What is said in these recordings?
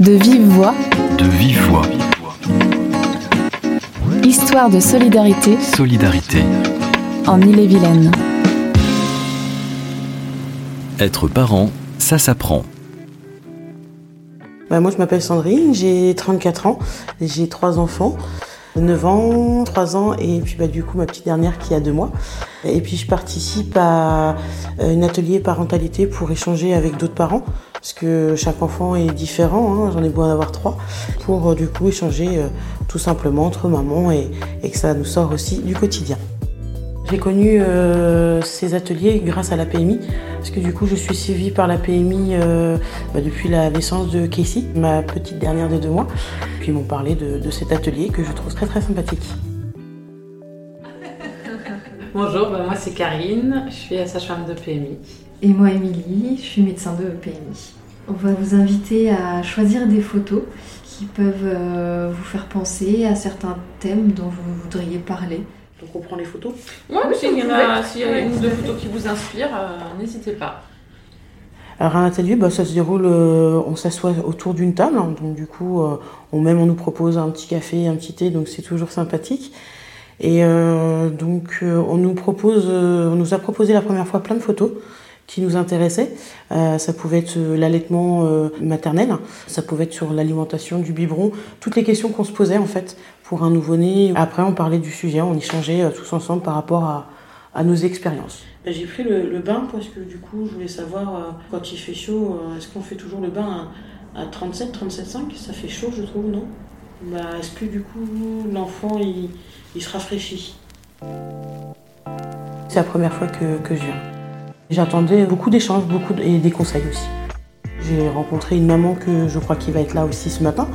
De vive voix. De vive voix. Histoire de solidarité. Solidarité. En Ille-et-Vilaine. Être parent, ça s'apprend. Bah, moi, je m'appelle Sandrine, j'ai 34 ans, j'ai trois enfants. 9 ans, 3 ans et puis bah, du coup ma petite dernière qui a 2 mois. Et puis je participe à un atelier parentalité pour échanger avec d'autres parents parce que chaque enfant est différent, hein, j'en ai beau en avoir 3, pour euh, du coup échanger euh, tout simplement entre mamans et, et que ça nous sort aussi du quotidien. J'ai connu euh, ces ateliers grâce à la PMI, parce que du coup je suis suivie par la PMI euh, bah, depuis la naissance de Casey, ma petite dernière de deux mois. Puis ils m'ont parlé de, de, cet atelier que je trouve très très sympathique. Bonjour, bah, moi c'est Karine, je suis sage-femme de PMI. Et moi Émilie, je suis médecin de PMI. On va vous inviter à choisir des photos qui peuvent euh, vous faire penser à certains thèmes dont vous voudriez parler. Donc on prend les photos Ouais, oui, s'il y, en a, s'il y a une ou deux photos qui vous inspirent, euh, n'hésitez pas. Alors un atelier, bah, ça se déroule, euh, on s'assoit autour d'une table, hein, donc du coup, euh, on même on nous propose un petit café, un petit thé, donc c'est toujours sympathique. Et euh, donc on nous propose, on nous a proposé la première fois plein de photos qui nous intéressaient. ça pouvait être l'allaitement maternel, ça pouvait être sur l'alimentation du biberon, toutes les questions qu'on se posait en fait pour un nouveau-né. Après, on parlait du sujet, on échangeait tous ensemble par rapport à, à nos expériences. J'ai pris le, le, bain parce que du coup, je voulais savoir euh, quand il fait chaud, euh, est-ce qu'on fait toujours le bain à, à 37, 37,5 Ça fait chaud, je trouve, non? Bah, Est-ce que du coup, l'enfant, il, il, se rafraîchit? C'est la première fois que, que je viens. J'attendais beaucoup d'échanges beaucoup et des conseils aussi. J'ai rencontré une maman que je crois qu'il va être là aussi ce matin.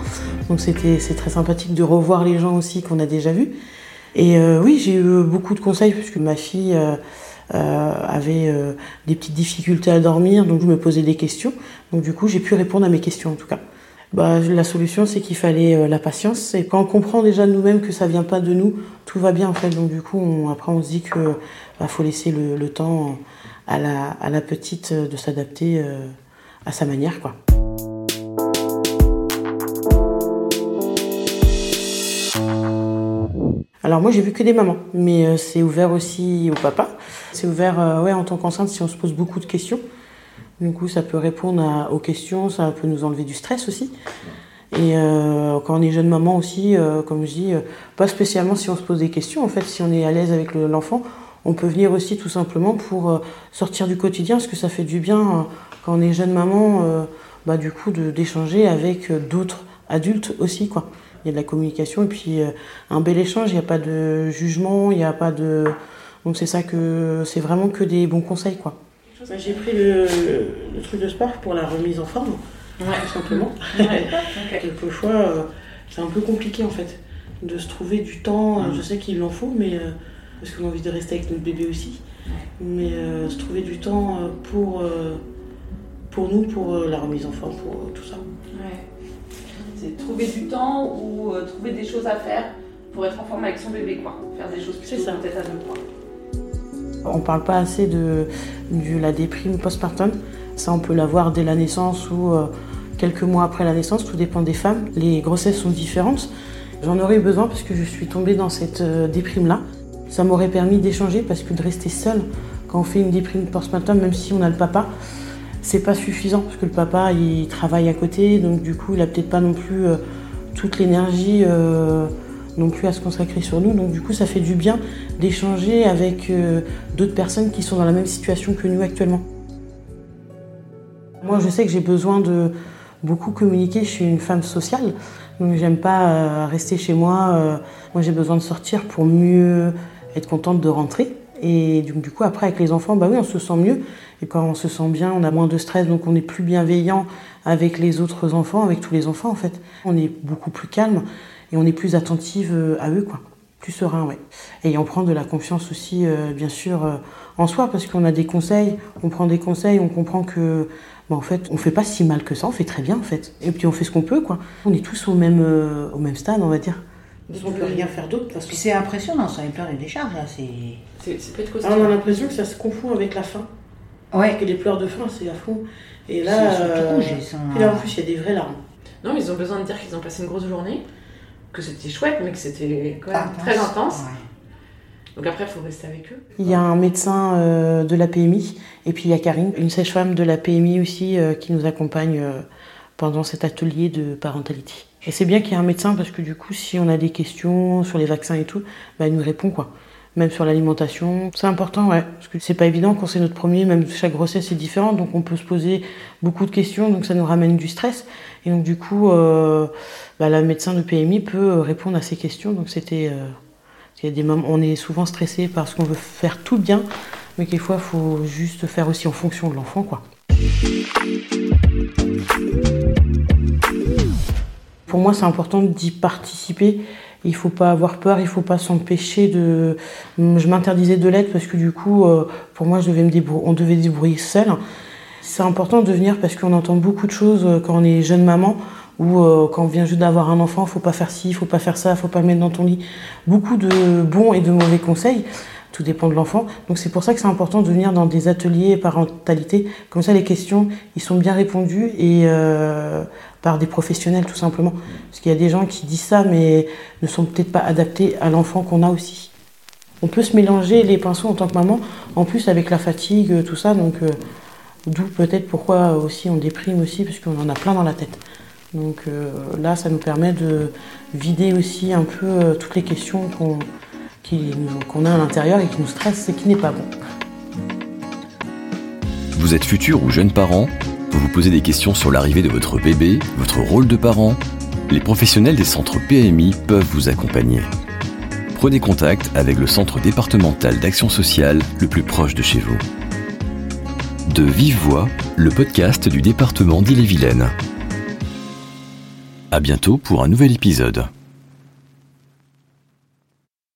Donc c'était c'est très sympathique de revoir les gens aussi qu'on a déjà vus. Et euh, oui, j'ai eu beaucoup de conseils puisque ma fille euh, euh, avait des petites difficultés à dormir, donc je me posais des questions. Donc du coup, j'ai pu répondre à mes questions en tout cas. Bah, la solution, c'est qu'il fallait la patience. Et quand on comprend déjà nous-mêmes que ça vient pas de nous, tout va bien en fait. Donc du coup, après, on se dit que bah, faut laisser le, temps à la, petite de s'adapter à sa manière, quoi. Alors moi j'ai vu que des mamans, mais euh, c'est ouvert aussi au papa. C'est ouvert euh, ouais, en tant qu'enceinte si on se pose beaucoup de questions. Du coup ça peut répondre aux questions, ça peut nous enlever du stress aussi. Et euh, quand on est jeune maman aussi, euh, comme je dis, pas spécialement si on se pose des questions. En fait, si on est à l'aise avec l'enfant, on peut venir aussi tout simplement pour sortir du quotidien, parce que ça fait du bien quand on est jeune maman, bah, du coup d'échanger avec d'autres adultes aussi, quoi il y a de la communication et puis euh, un bel échange, il n'y a pas de jugement, il n'y a pas de... Donc c'est ça que c'est vraiment que des bons conseils quoi. Bah, J'ai pris le, le, truc de sport pour la remise en forme, ouais. tout simplement. Ouais. Quelquefois euh, c'est un peu compliqué en fait de se trouver du temps, mmh. je sais qu'il en faut, mais euh, parce qu'on a envie de rester avec notre bébé aussi, mais se trouver du temps pour, pour nous, pour la remise en forme, pour tout ça. C'est trouver du temps ou euh, trouver des choses à faire pour être en forme avec son bébé, quoi. Faire des choses plutôt peut-être à deux, quoi. On parle pas assez de, de la déprime postpartum. Ça, on peut l'avoir dès la naissance ou euh, quelques mois après la naissance, tout dépend des femmes. Les grossesses sont différentes. J'en aurais eu besoin parce que je suis tombée dans cette euh, déprime-là. Ça m'aurait permis d'échanger parce que de rester seule quand on fait une déprime postpartum, même si on a le papa, c'est pas suffisant parce que le papa il travaille à côté, donc du coup il a peut-être pas non plus euh, toute l'énergie euh, non plus à se consacrer sur nous. Donc du coup ça fait du bien d'échanger avec euh, d'autres personnes qui sont dans la même situation que nous actuellement. Moi je sais que j'ai besoin de beaucoup communiquer, je suis une femme sociale, donc j'aime pas rester chez moi. moi j'ai besoin de sortir pour mieux être contente de rentrer. Et donc, du coup, après, avec les enfants, bah oui, on se sent mieux. Et quand on se sent bien, on a moins de stress, donc on est plus bienveillant avec les autres enfants, avec tous les enfants, en fait. On est beaucoup plus calme et on est plus attentive euh, à eux, quoi. Plus serein, ouais. Et on prend de la confiance aussi, euh, bien sûr, euh, en soi, parce qu'on a des conseils, on prend des conseils, on comprend que, bah, en fait, on fait pas si mal que ça, on fait très bien, en fait. Et puis on fait ce qu'on peut, quoi. On est tous au même, au même stade, on va dire. On peut rien faire d'autre. Parce que... C'est impressionnant, ça est plein de décharges, là. C'est c'est peut-être ah, On a l'impression que ça se confond avec la faim. Ouais. Que les pleurs de faim, c'est à fond. Et là, euh, sont... et là, en plus, il y a des vraies larmes. Non, ils ont besoin de dire qu'ils ont passé une grosse journée, que c'était chouette, mais que c'était quand même Intense. très intense. Ouais. Donc après, il faut rester avec eux. Il y a un médecin euh, de la PMI et puis il y a Karine, une sage-femme de la PMI aussi euh, qui nous accompagne euh, pendant cet atelier de parentalité. Et c'est bien qu'il y ait un médecin parce que du coup, si on a des questions sur les vaccins et tout, bah, il nous répond quoi. Même sur l'alimentation, c'est important, ouais, parce que c'est pas évident quand c'est notre premier, même chaque grossesse est différente, donc on peut se poser beaucoup de questions, donc ça nous ramène du stress. Et donc du coup, euh, bah, la médecin de PMI peut répondre à ces questions, donc c'était euh, des moments, on est souvent stressé parce qu'on veut faire tout bien, mais quelquefois il faut juste faire aussi en fonction de l'enfant, quoi. Pour moi, c'est important d'y participer. Il faut pas avoir peur, il faut pas s'empêcher de. Je m'interdisais de l'aide parce que du coup, euh, pour moi, je devais me on devait débrouiller seul. C'est important de venir parce qu'on entend beaucoup de choses euh, quand on est jeune maman ou euh, quand on vient juste d'avoir un enfant, faut pas faire ci, faut pas faire ça, faut pas le mettre dans ton lit. Beaucoup de bons et de mauvais conseils. Tout dépend de l'enfant. Donc c'est pour ça que c'est important de venir dans des ateliers parentalité. Comme ça, les questions, ils sont bien répondues et euh, par des professionnels tout simplement. Parce qu'il y a des gens qui disent ça, mais ne sont peut-être pas adaptés à l'enfant qu'on a aussi. On peut se mélanger les pinceaux en tant que maman, en plus avec la fatigue, tout ça. Donc euh, d'où peut-être pourquoi aussi on déprime aussi, parce qu'on en a plein dans la tête. Donc euh, là, ça nous permet de vider aussi un peu euh, toutes les questions qu'on qu'on a à l'intérieur et qui nous stressent et qui n'est pas bon. Vous êtes futur ou jeune parent? Vous vous posez des questions sur l'arrivée de votre bébé, votre rôle de parent? Les professionnels des centres PMI peuvent vous accompagner. Prenez contact avec le centre départemental d'action sociale le plus proche de chez vous. De Vive Voix, le podcast du département d'Ille-et-Vilaine. À bientôt pour un nouvel épisode.